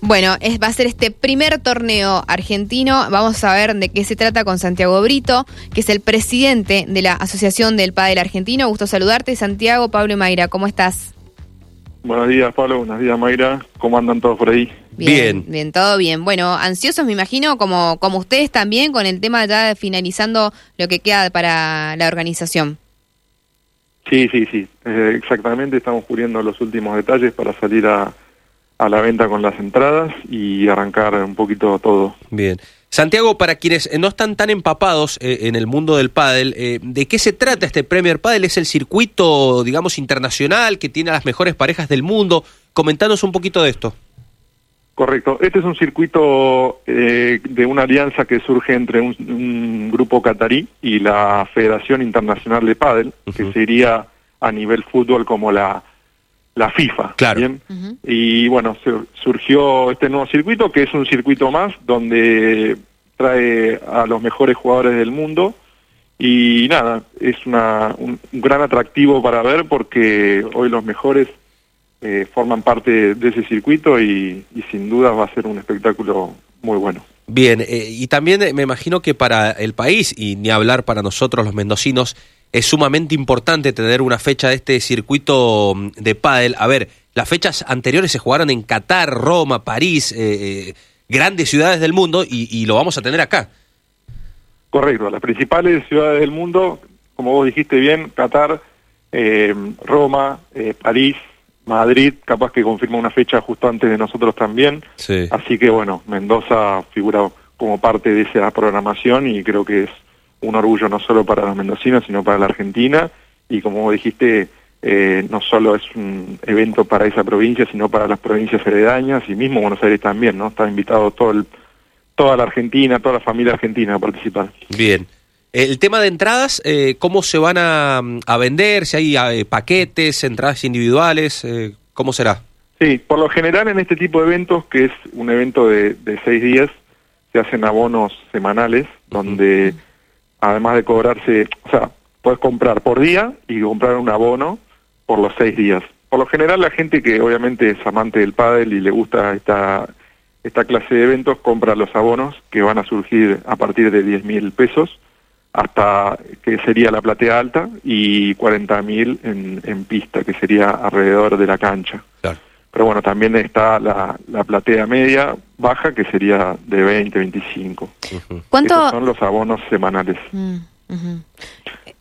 Bueno, es, va a ser este primer torneo argentino. Vamos a ver de qué se trata con Santiago Brito, que es el presidente de la Asociación del Padel Argentino. Gusto saludarte, Santiago, Pablo y Mayra. ¿Cómo estás? Buenos días, Pablo. Buenos días, Mayra. ¿Cómo andan todos por ahí? Bien, bien, todo bien. Bueno, ansiosos me imagino, como, como ustedes también, con el tema ya finalizando lo que queda para la organización. Sí, sí, sí. Eh, exactamente, estamos cubriendo los últimos detalles para salir a, a la venta con las entradas y arrancar un poquito todo. Bien. Santiago, para quienes no están tan empapados eh, en el mundo del pádel, eh, ¿de qué se trata este Premier Padel? ¿Es el circuito, digamos, internacional que tiene a las mejores parejas del mundo? Comentanos un poquito de esto. Correcto. Este es un circuito eh, de una alianza que surge entre un, grupo catarí y la Federación Internacional de Pádel, que sería a nivel fútbol como la la FIFA. Claro. Y bueno, surgió este nuevo circuito, que es un circuito más donde trae a los mejores jugadores del mundo. Y nada, es una, un, gran atractivo para ver porque hoy los mejores eh, forman parte de ese circuito y, sin duda va a ser un espectáculo muy bueno. Bien, eh, y también me imagino que para el país, y ni hablar para nosotros los mendocinos, es sumamente importante tener una fecha de este circuito mm, de pádel. A ver, las fechas anteriores se jugaron en Qatar, Roma, París, eh, eh, grandes ciudades del mundo y, lo vamos a tener acá. Correcto, las principales ciudades del mundo, como vos dijiste bien, Qatar, eh, Roma, París, Madrid, capaz que confirma una fecha justo antes de nosotros también. Así que bueno, Mendoza figura como parte de esa programación y creo que es un orgullo no solo para los mendocinos, sino para la Argentina. Y como dijiste, eh, no solo es un evento para esa provincia, sino para las provincias aledañas y mismo Buenos Aires también, ¿no? Está invitado todo el, toda la Argentina, toda la familia argentina a participar. Bien. El tema de entradas, eh, ¿cómo se van a, a, vender? Si hay eh, paquetes, entradas individuales, ¿cómo será? Sí, por lo general en este tipo de eventos, que es un evento de, de seis días, se hacen abonos semanales, donde además de cobrarse, o sea, puedes comprar por día y comprar un abono por los seis días. Por lo general la gente que obviamente es amante del pádel y le gusta esta, esta clase de eventos compra los abonos que van a surgir a partir de 10 mil pesos hasta que sería la platea alta y 40 mil en, en pista, que sería alrededor de la cancha. Pero bueno, también está la, la platea media, baja, que sería de 20, 25. ¿Cuánto? son los abonos semanales. Mm,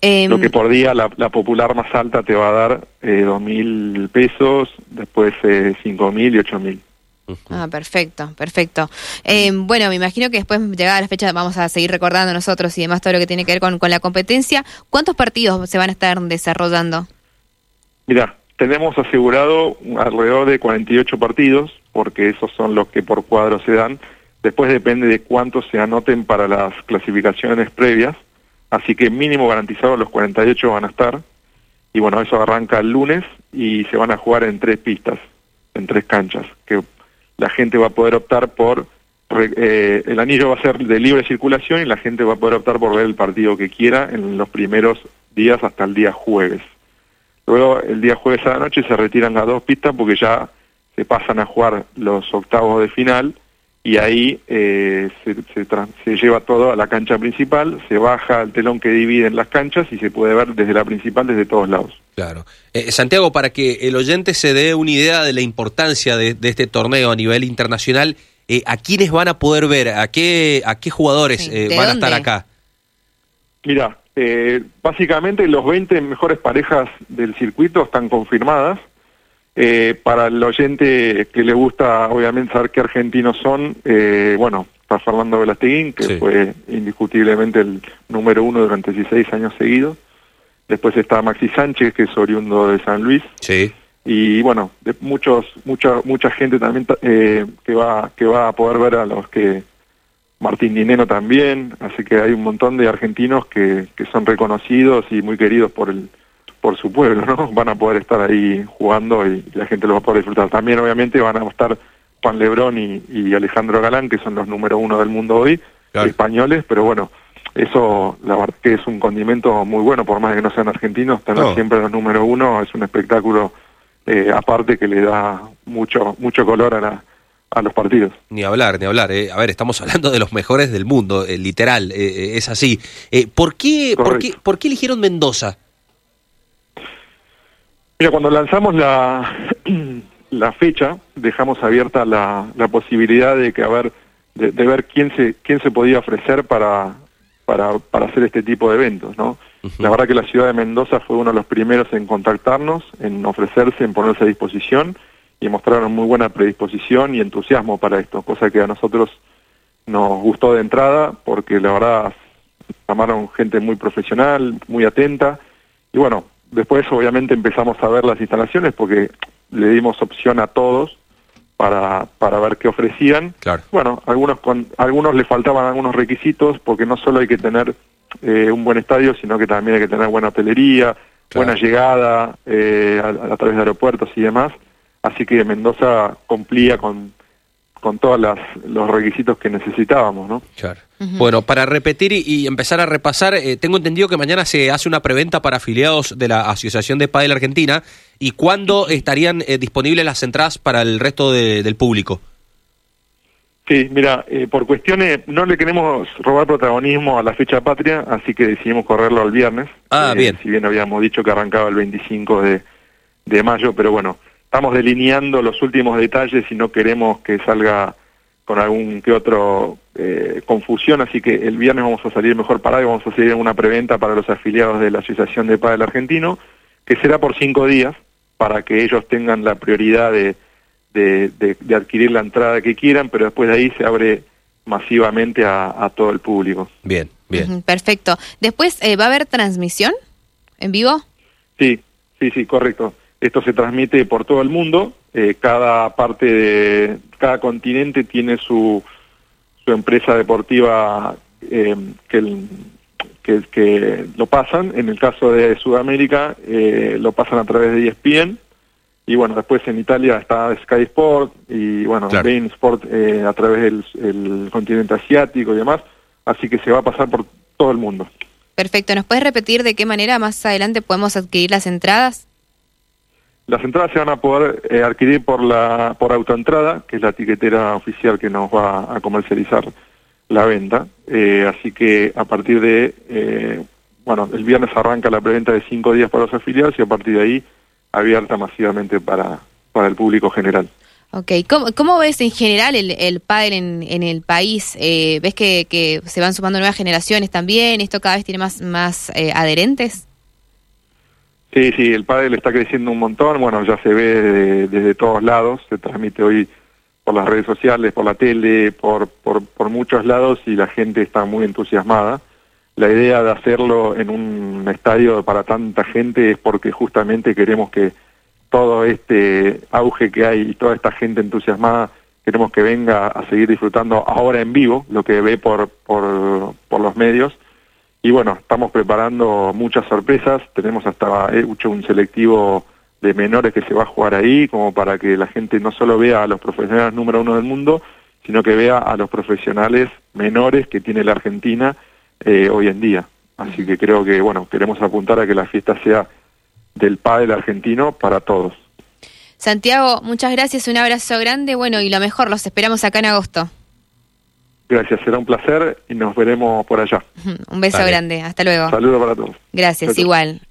em, Lo que por día la, popular más alta te va a dar eh, dos mil pesos, después eh, cinco mil y ocho mil. Ah, perfecto, perfecto. Em, bueno, me imagino que después llegada la fecha vamos a seguir recordando nosotros y demás todo lo que tiene que ver con, con la competencia. ¿Cuántos partidos se van a estar desarrollando? Mira, tenemos asegurado alrededor de 48 partidos, porque esos son los que por cuadro se dan. Después depende de cuántos se anoten para las clasificaciones previas. Así que mínimo garantizado los 48 van a estar. Y bueno, eso arranca el lunes y se van a jugar en tres pistas, en tres canchas, que la gente va a poder optar por... Eh, el anillo va a ser de libre circulación y la gente va a poder optar por ver el partido que quiera en los primeros días hasta el día jueves. Luego el día jueves a la noche se retiran las dos pistas porque ya se pasan a jugar los octavos de final y ahí eh, se, se, lleva todo a la cancha principal, se baja el telón que divide en las canchas y se puede ver desde la principal desde todos lados. Claro. Eh, Santiago, para que el oyente se dé una idea de la importancia de, este torneo a nivel internacional, eh, ¿a quiénes van a poder ver? ¿A qué, a qué jugadores van a estar acá? Mira, eh, básicamente los 20 mejores parejas del circuito están confirmadas. Eh, para el oyente que le gusta obviamente saber qué argentinos son, eh, bueno, está Fernando Velasteguín, que fue indiscutiblemente el número uno durante 16 años seguidos. Después está Maxi Sánchez, que es oriundo de San Luis. Sí. Y bueno, de muchos, mucha, mucha gente también eh, que va que va a poder ver a los que Martín Dineno también, así que hay un montón de argentinos que, que son reconocidos y muy queridos por el por su pueblo, ¿no? Van a poder estar ahí jugando y la gente lo va a poder disfrutar. También obviamente van a estar Juan Lebrón y, Alejandro Galán, que son los número uno del mundo hoy, españoles, pero bueno, eso la verdad que es un condimento muy bueno, por más que no sean argentinos, tener siempre los número uno es un espectáculo eh, aparte que le da mucho mucho color a la a los partidos. Ni hablar, ni hablar. eh. A ver, estamos hablando de los mejores del mundo, eh, literal, eh, eh, es así. ¿por, qué, por, qué. ¿Por qué eligieron Mendoza? Mira, cuando lanzamos la, la fecha, dejamos abierta la, la posibilidad de que a ver, de, de ver quién se quién se podía ofrecer para, para, para hacer este tipo de eventos, ¿no? La verdad que la ciudad de Mendoza fue uno de los primeros en contactarnos, en ofrecerse, en ponerse a disposición y mostraron muy buena predisposición y entusiasmo para esto, cosa que a nosotros nos gustó de entrada porque la verdad llamaron gente muy profesional, muy atenta y bueno, después obviamente empezamos a ver las instalaciones porque le dimos opción a todos para, para ver qué ofrecían. Claro. Bueno, algunos con algunos le faltaban algunos requisitos porque no solo hay que tener eh, un buen estadio, sino que también hay que tener buena hotelería, Claro. buena llegada eh, a, a través de aeropuertos y demás. Así que Mendoza cumplía con, con todos las, los requisitos que necesitábamos, ¿no? Claro. Bueno, para repetir y, y empezar a repasar, eh, tengo entendido que mañana se hace una preventa para afiliados de la Asociación de Padel Argentina. ¿Y cuándo estarían eh, disponibles las entradas para el resto de- del público? Sí, mira, eh, por cuestiones, no le queremos robar protagonismo a la fecha patria, así que decidimos correrlo al viernes. Ah, Eh, bien. Si bien habíamos dicho que arrancaba el 25 de, de mayo, pero bueno, estamos delineando los últimos detalles y no queremos que salga con algún que otro eh, confusión, así que el viernes vamos a salir mejor parado y vamos a hacer una preventa para los afiliados de la Asociación de Padel Argentino, que será por cinco días, para que ellos tengan la prioridad de, de, de- de adquirir la entrada que quieran, pero después de ahí se abre masivamente a, a todo el público. Bien, bien. Perfecto. Después, eh, ¿va a haber transmisión en vivo? Sí, sí, sí, correcto. Esto se transmite por todo el mundo. eh, cada parte de cada continente tiene su su empresa deportiva eh, que, el- que que lo pasan. En el caso de Sudamérica eh, lo pasan a través de ESPN y bueno después en Italia está Sky Sport y bueno Claro. Bein Sport eh, a través del el continente asiático y demás. Así que se va a pasar por todo el mundo. Perfecto. ¿Nos puedes repetir de qué manera más adelante podemos adquirir las entradas? Las entradas se van a poder eh, adquirir por la por autoentrada, que es la etiquetera oficial que nos va a comercializar la venta. Eh, así que a partir de, eh, bueno, el viernes arranca la preventa de cinco días para los afiliados y a partir de ahí abierta masivamente para, para el público general. Ok, ¿cómo, cómo ves en general el, el pádel en, en el país? ¿Ves que, que se van sumando nuevas generaciones también? ¿Esto cada vez tiene más, más adherentes? Sí, sí, el pádel está creciendo un montón, bueno, ya se ve de- desde todos lados, se transmite hoy por las redes sociales, por la tele, por, por, por muchos lados y la gente está muy entusiasmada. La idea de hacerlo en un estadio para tanta gente es porque justamente queremos que todo este auge que hay y toda esta gente entusiasmada, queremos que venga a seguir disfrutando ahora en vivo, lo que ve por, por, por los medios. Y bueno, estamos preparando muchas sorpresas, tenemos hasta hecho un selectivo de menores que se va a jugar ahí, como para que la gente no solo vea a los profesionales número uno del mundo, sino que vea a los profesionales menores que tiene la Argentina eh, hoy en día. Así que creo que, bueno, queremos apuntar a que la fiesta sea del pádel argentino para todos. Santiago, muchas gracias, un abrazo grande, bueno, y lo mejor, los esperamos acá en agosto. Gracias, será un placer y nos veremos por allá. Un beso Dale. grande, hasta luego. Saludos para todos. Gracias, igual.